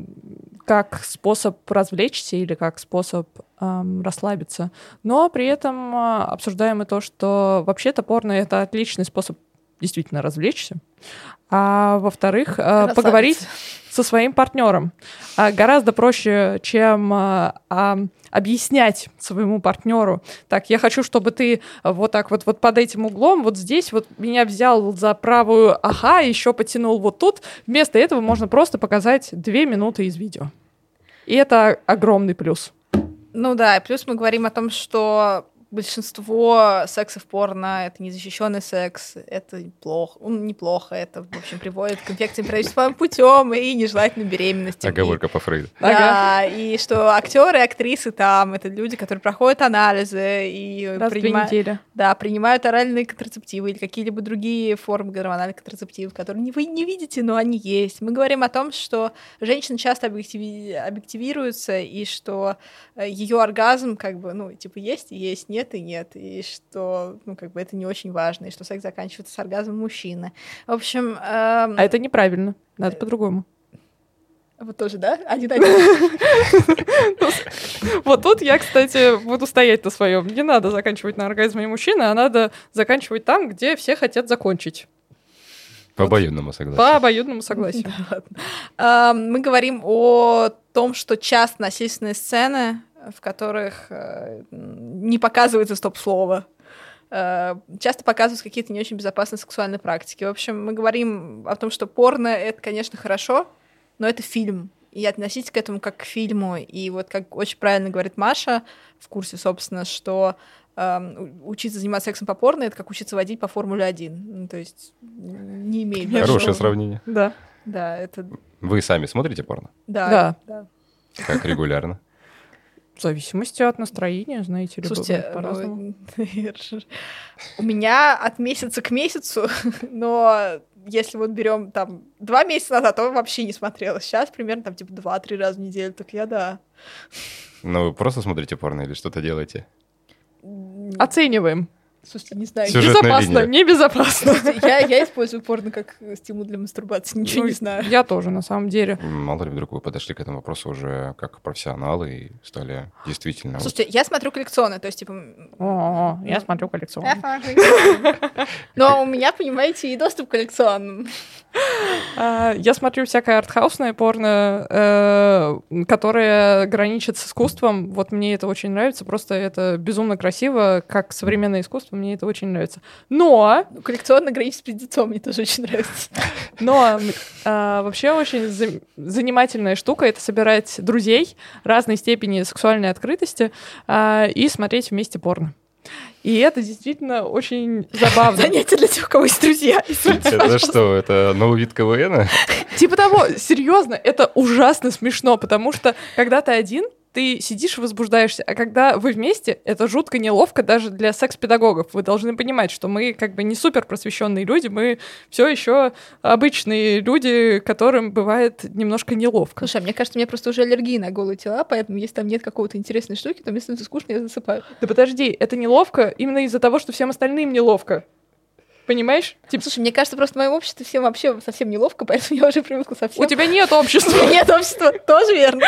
как способ развлечься или как способ эм, расслабиться. Но при этом обсуждаем и то, что вообще-то порно — это отличный способ действительно развлечься. А во-вторых, э, поговорить со своим партнером. А, гораздо проще, чем а, а, объяснять своему партнеру. Так, я хочу, чтобы ты вот так вот, вот под этим углом, вот здесь вот меня взял за правую ага, еще потянул вот тут. Вместо этого можно просто показать две минуты из видео. И это огромный плюс. Ну да, плюс мы говорим о том, что большинство сексов порно — это незащищенный секс, это плохо, ну, неплохо, это, в общем, приводит к инфекциям правительственным путем и нежелательной беременности. Оговорка по Фрейду. Да, ага. и что актеры и актрисы там — это люди, которые проходят анализы и Раз принимают, да, принимают оральные контрацептивы или какие-либо другие формы гормональных контрацептивов, которые вы не видите, но они есть. Мы говорим о том, что женщины часто объективи... объективируются, и что э, ее оргазм как бы, ну, типа, есть и есть, нет, нет и нет, и что, ну, как бы это не очень важно, и что секс заканчивается с оргазмом мужчины. В общем... Эм... А это неправильно, надо по-другому. Вот тоже, да? Один один. Вот тут я, кстати, буду стоять на своем. Не надо заканчивать на оргазме мужчины, а надо заканчивать там, где все хотят закончить. По обоюдному согласию. По обоюдному согласию. Мы говорим о том, что часто насильственные сцены в которых э, не показывается стоп-слово. Э, часто показываются какие-то не очень безопасные сексуальные практики. В общем, мы говорим о том, что порно — это, конечно, хорошо, но это фильм. И относитесь к этому как к фильму. И вот как очень правильно говорит Маша в курсе, собственно, что э, учиться заниматься сексом по порно — это как учиться водить по Формуле-1. Ну, то есть не имеет Хорошее большого... сравнение. Да. Да, это... Вы сами смотрите порно? Да. Да. да. Как регулярно? В зависимости от настроения, знаете ли, Слушайте, по-разному. Ну, у меня от месяца к месяцу, но если вот берем там два месяца назад, то вообще не смотрела. Сейчас примерно там типа два-три раза в неделю, так я да. Ну, вы просто смотрите порно или что-то делаете? Оцениваем. Слушайте, не знаю. Сюжетная безопасно, линия. небезопасно. Я, я использую порно как стимул для мастурбации, ничего Ну, не знаю. Я тоже, на самом деле. Мало ли вдруг вы подошли к этому вопросу уже как профессионалы и стали действительно... вот- Слушайте, я смотрю коллекционно, то есть, типа... О, я смотрю коллекционно. я смотрю коллекционно. Но у меня, понимаете, и доступ к коллекционным. А, Я смотрю всякое артхаусное порно, э, которое граничит с искусством. Вот мне это очень нравится. Просто это безумно красиво, как современное искусство. Мне это очень нравится. Но, Коллекционно граничит с пиздецом, мне тоже очень нравится. но а, вообще очень за- занимательная штука — это собирать друзей разной степени сексуальной открытости а, и смотреть вместе порно. И это действительно очень забавно. Занятие для тех, у кого есть друзья. Это что, это новый вид КВН? Типа того, серьезно, это ужасно смешно, потому что когда ты один, ты сидишь и возбуждаешься, а когда вы вместе, это жутко неловко даже для секс-педагогов. Вы должны понимать, что мы как бы не супер просвещенные люди, мы все еще обычные люди, которым бывает немножко неловко. Слушай, а мне кажется, у меня просто уже аллергия на голые тела, поэтому если там нет какого-то интересной штуки, то мне становится скучно, я засыпаю. Да подожди, это неловко именно из-за того, что всем остальным неловко. Понимаешь? Типа, слушай, мне кажется, просто в моем обществе всем вообще совсем неловко, поэтому я уже привыкла совсем. У тебя нет общества. Нет общества. Тоже верно.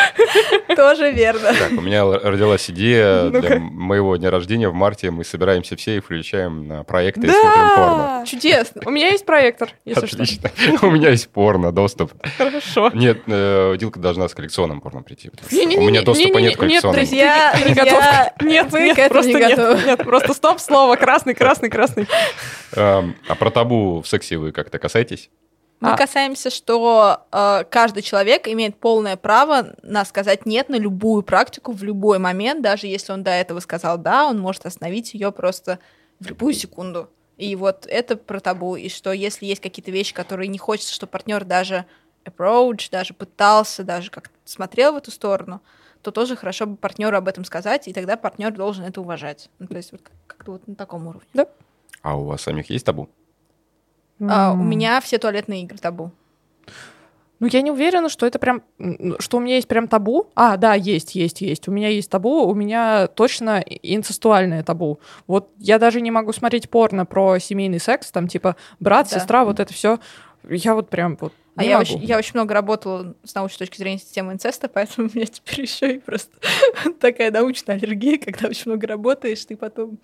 Тоже верно. Так, у меня родилась идея для моего дня рождения в марте. Мы собираемся все и включаем на проекты и смотрим порно. Чудесно. У меня есть проектор, если что. Отлично. У меня есть порно, доступ. Хорошо. Нет, э, Дилка должна с коллекционным порно прийти. У меня доступа нет к коллекционному. Нет, Друзья, не готов. Нет, нет, к этому просто не нет. готовы. Нет, просто стоп слово, красный, красный, красный, красный. Эм, А про табу в сексе вы как-то касаетесь? Мы А- касаемся, что э, каждый человек имеет полное право на сказать нет на любую практику в любой момент, даже если он до этого сказал да, он может остановить ее просто в любую секунду. И вот это про табу, и что если есть какие-то вещи, которые не хочется, что партнер даже approach, даже пытался, даже как смотрел в эту сторону, то тоже хорошо бы партнеру об этом сказать, и тогда партнер должен это уважать. Ну, то есть вот как- как-то вот на таком уровне. А у вас самих есть табу? А, у меня все туалетные игры табу. Ну, я не уверена, что это прям, м, что у меня есть прям табу. А, да, есть, есть, есть. У меня есть табу, у меня точно инцестуальное табу. Вот я даже не могу смотреть порно про семейный секс, там типа брат, Да. сестра, вот это все. Я вот прям вот А я могу. очень, я очень много работала с научной точки зрения системы инцеста, поэтому у меня теперь еще и просто такая научная аллергия, когда очень много работаешь, ты потом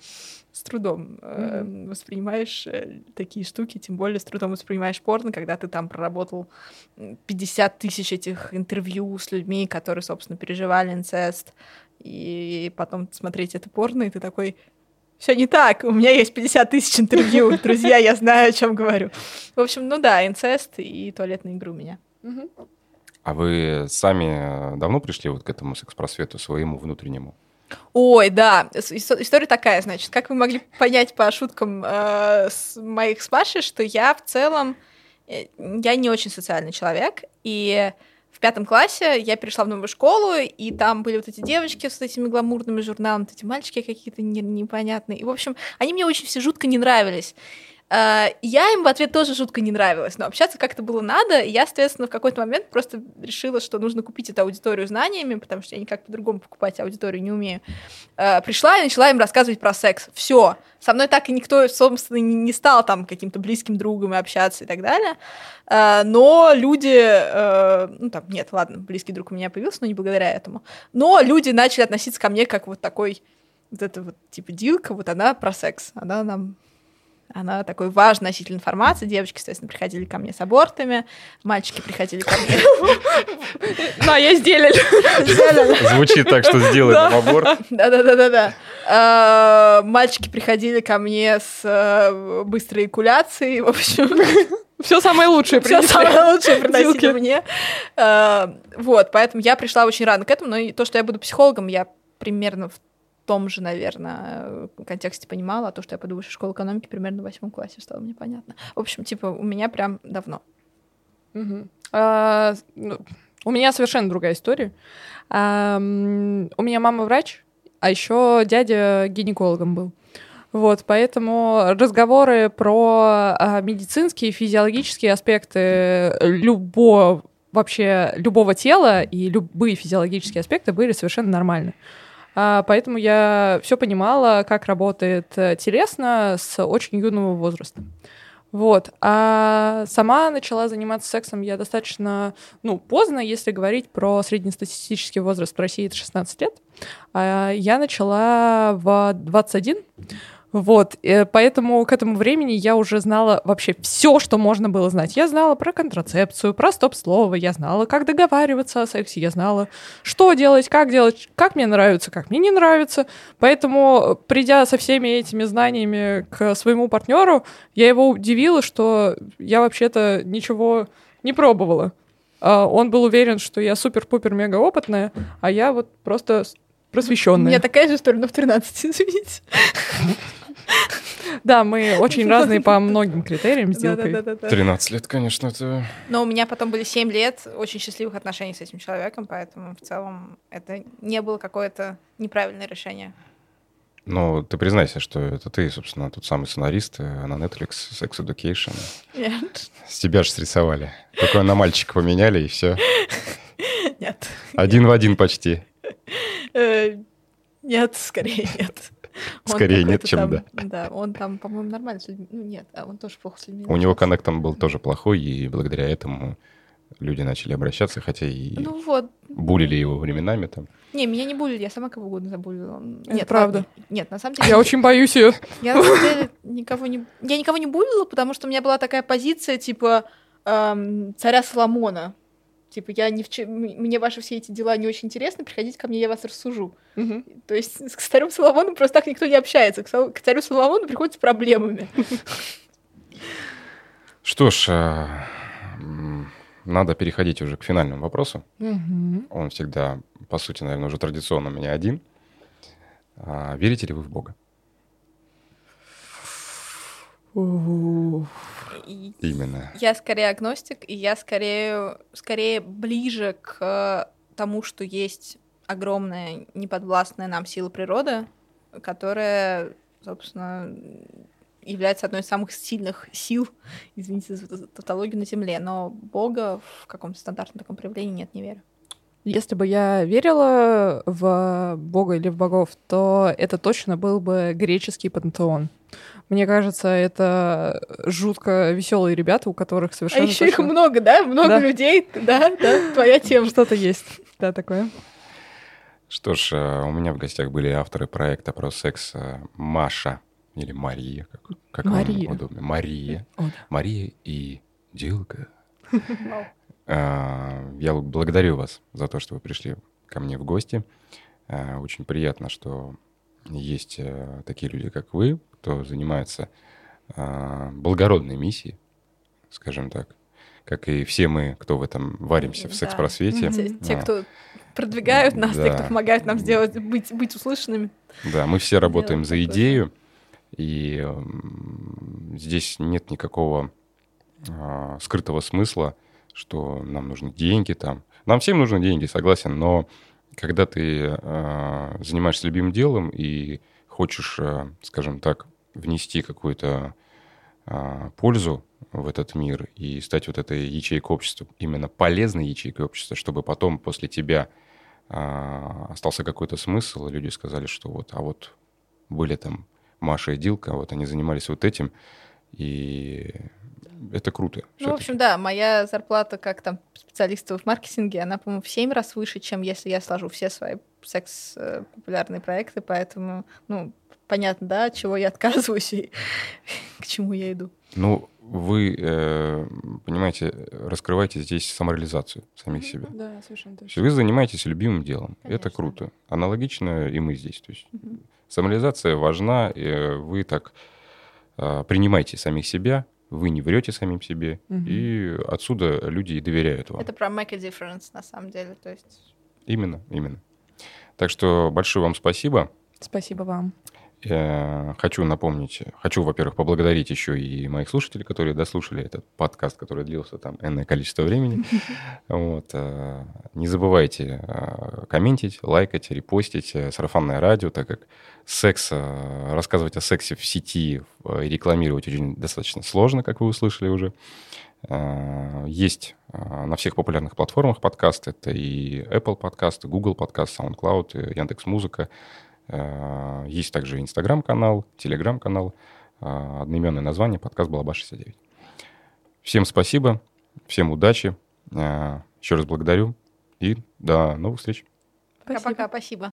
с трудом э, воспринимаешь э, такие штуки, тем более с трудом воспринимаешь порно, когда ты там проработал м, 50 тысяч этих интервью с людьми, которые, собственно, переживали инцест, и потом смотреть это порно, и ты такой, все не так, у меня есть 50 тысяч интервью, друзья, я знаю, о чем говорю. В общем, ну да, инцест и туалетные игры у меня. А вы сами давно пришли вот к этому секс-просвету своему внутреннему? Ой, да, история такая, значит, как вы могли понять по шуткам э, с моих с Машей, что я в целом, э, я не очень социальный человек, и в пятом классе я перешла в новую школу, и там были вот эти девочки с этими гламурными журналами, вот эти мальчики какие-то не- непонятные, и, в общем, они мне очень все жутко не нравились. Э, Я им в ответ тоже жутко не нравилась, но общаться как-то было надо, и я, соответственно, в какой-то момент просто решила, что нужно купить эту аудиторию знаниями, потому что я никак по-другому покупать аудиторию не умею. Э, Пришла и начала им рассказывать про секс. Все. Со мной так и никто, собственно, не стал там каким-то близким другом и общаться и так далее. Э, Но люди, ну там, нет, ладно, близкий друг у меня появился, но не благодаря этому. Но люди начали относиться ко мне как вот такой, вот это вот, типа, Дилка, вот она про секс. Она нам она такой важный носитель информации. Девочки, соответственно, приходили ко мне с абортами, мальчики приходили ко мне. Да, я сделали. Звучит так, что сделаем нам аборт. Да-да-да-да-да. А, Мальчики приходили ко мне с э, быстрой экуляцией, в общем, Все самое лучшее все самое лучшее приносили мне. А, Вот, поэтому я пришла очень рано к этому, но и то, что я буду психологом, я примерно в том же, наверное, контексте понимала, а то, что я пойду в школу экономики, примерно в восьмом классе стало мне понятно. В общем, типа, у меня прям давно. А, ну, У меня совершенно другая история. У меня мама врач, а еще дядя гинекологом был. Вот, поэтому разговоры про а, медицинские, физиологические аспекты любого вообще любого тела и любые физиологические аспекты были совершенно нормальны. А, поэтому я все понимала, как работает э, телесно с очень юного возраста. Вот. А сама начала заниматься сексом я достаточно, ну, поздно, если говорить про среднестатистический возраст в России, это 16 лет. А я начала в 21. Вот, э, поэтому к этому времени я уже знала вообще все, что можно было знать. Я знала про контрацепцию, про стоп-слово, я знала, как договариваться о сексе, я знала, что делать, как делать, как мне нравится, как мне не нравится. Поэтому, придя со всеми этими знаниями к своему партнеру, я его удивила, что я вообще-то ничего не пробовала. А Он был уверен, что я супер-пупер-мега опытная, а я вот просто У просвещенная. меня такая же история, но в 13, извините. Да, мы очень разные по многим критериям с Дилкой. Да-да-да-да. 13 лет, конечно, это... Но у меня потом были 7 лет очень счастливых отношений с этим человеком, поэтому в целом это не было какое-то неправильное решение. Ну, ты признайся, что это ты, собственно, тот самый сценарист э, на Netflix Sex Education. Нет. С тебя же срисовали. Только на мальчика поменяли, и все. Нет. Один в один почти. Э, Нет, скорее нет. Скорее нет, чем там- да. Да, он там, по-моему, нормально с людьми. Ну, нет, а он тоже плохо с людьми. У него коннект там был тоже плохой, и благодаря этому люди начали обращаться, хотя и Ну вот. булили его временами там. Не, меня не булили, я сама кого угодно забулила. Это Нет, правда. ладно. Нет, на самом деле... Я очень боюсь ее. Я на самом деле никого не... Я никого не булила, потому что у меня была такая позиция, типа, эм, царя Соломона. Типа, я не в че- м- мне ваши все эти дела не очень интересны, приходите ко мне, я вас рассужу. То есть с с царем Соломоном просто так никто не общается. К к царю Соломону приходят с проблемами. Что ж, м, надо переходить уже к финальному вопросу. Мгм. Он всегда, по сути, наверное, уже традиционно у меня один. А, верите ли вы в Бога? У-у-у. И Именно. Я скорее агностик, и я скорее, скорее ближе к тому, что есть огромная неподвластная нам сила природы, которая, собственно, является одной из самых сильных сил, извините за тавтологию, на Земле. Но Бога в каком-то стандартном таком проявлении нет, не верю. Если бы я верила в Бога или в богов, то это точно был бы греческий пантеон. Мне кажется, это жутко веселые ребята, у которых А совершенно еще их точно много, да? Много Да. людей, да, да, твоя тема. что-то есть. Да, такое. Что ж, а, у меня в гостях были авторы проекта про секс а, Маша или Мария, как, как вам Мария. удобно. Мария. О, да. Мария и Дилка. А, Я благодарю вас за то, что вы пришли ко мне в гости. А, Очень приятно, что есть э, такие люди, как вы, кто занимается а, благородной миссией, скажем так, как и все мы, кто в этом варимся в Да. секс-просвете. Те, те, А, кто продвигают нас, те, Да. кто помогают нам сделать, быть, быть услышанными. Да, мы все работаем за идею, и здесь нет никакого а, скрытого смысла, что нам нужны деньги там. Нам всем нужны деньги, согласен, но когда ты а, занимаешься любимым делом и хочешь, а, скажем так, внести какую-то а, пользу в этот мир и стать вот этой ячейкой общества, именно полезной ячейкой общества, чтобы потом после тебя а, остался какой-то смысл, и люди сказали, что вот, а вот были там Маша и Дилка, вот они занимались вот этим, и это круто. Ну, в общем, да, моя зарплата как там специалиста в маркетинге, она, по-моему, в 7 раз выше, чем если я сложу все свои секс-популярные проекты, поэтому, ну, понятно, да, от чего я отказываюсь и к чему я иду. Ну, вы, э, понимаете, раскрываете здесь самореализацию самих себя. Да, совершенно точно. вы занимаетесь любимым делом. Это Конечно. круто. Аналогично и мы здесь. То есть самореализация важна. э, Вы так а, принимаете самих себя, вы не врете самим себе, Мгм. и отсюда люди и доверяют вам. Это про make a difference, на самом деле, то есть... Именно, именно. Так что большое вам спасибо. Спасибо вам. Я хочу напомнить, хочу, во-первых, поблагодарить еще и моих слушателей, которые дослушали этот подкаст, который длился там энное количество времени. Вот. э, Не забывайте э, комментить, лайкать, репостить э, сарафанное радио, так как секс, э, рассказывать о сексе в сети э, и рекламировать очень достаточно сложно, как вы услышали уже. Э, Есть э, на всех популярных платформах подкаст. Это и Apple подкасты, Google подкаст, SoundCloud, Яндекс Музыка. Э, Есть также Инстаграм-канал, Телеграм-канал, э, одноименное название, подкаст «Балаба69». Всем спасибо, всем удачи, э, еще раз благодарю и до новых встреч. Пока-пока, спасибо.